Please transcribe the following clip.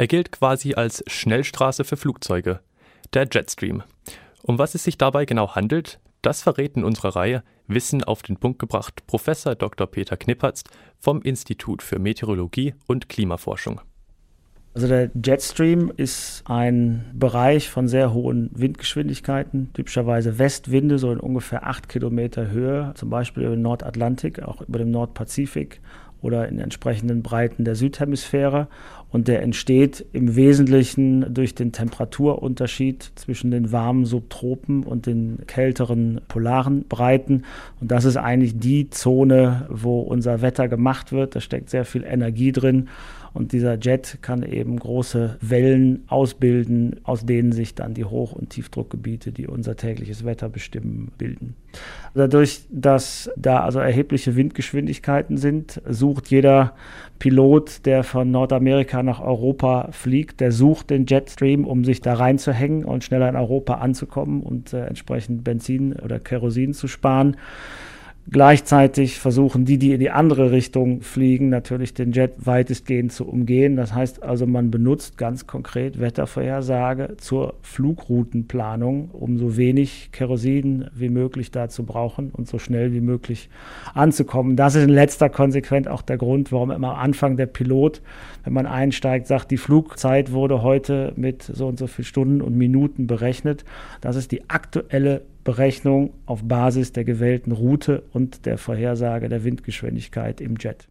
Er gilt quasi als Schnellstraße für Flugzeuge, der Jetstream. Um was es sich dabei genau handelt, das verrät in unserer Reihe Wissen auf den Punkt gebracht Professor Dr. Peter Knippertz vom Institut für Meteorologie und Klimaforschung. Also der Jetstream ist ein Bereich von sehr hohen Windgeschwindigkeiten, typischerweise Westwinde, so in ungefähr acht Kilometer Höhe, zum Beispiel über den Nordatlantik, auch über dem Nordpazifik oder in entsprechenden Breiten der Südhemisphäre. Und der entsteht im Wesentlichen durch den Temperaturunterschied zwischen den warmen Subtropen und den kälteren polaren Breiten. Und das ist eigentlich die Zone, wo unser Wetter gemacht wird. Da steckt sehr viel Energie drin. Und dieser Jet kann eben große Wellen ausbilden, aus denen sich dann die Hoch- und Tiefdruckgebiete, die unser tägliches Wetter bestimmen, bilden. Dadurch, dass da also erhebliche Windgeschwindigkeiten sind, sucht jeder Pilot, der von Nordamerika nach Europa fliegt, der sucht den Jetstream, um sich da reinzuhängen und schneller in Europa anzukommen und äh, entsprechend Benzin oder Kerosin zu sparen. Gleichzeitig versuchen die, die in die andere Richtung fliegen, natürlich den Jet weitestgehend zu umgehen. Das heißt also, man benutzt ganz konkret Wettervorhersage zur Flugroutenplanung, um so wenig Kerosin wie möglich da zu brauchen und so schnell wie möglich anzukommen. Das ist in letzter Konsequenz auch der Grund, warum immer am Anfang der Pilot, wenn man einsteigt, sagt, die Flugzeit wurde heute mit so und so viel Stunden und Minuten berechnet. Das ist die aktuelle Berechnung auf Basis der gewählten Route und der Vorhersage der Windgeschwindigkeit im Jet.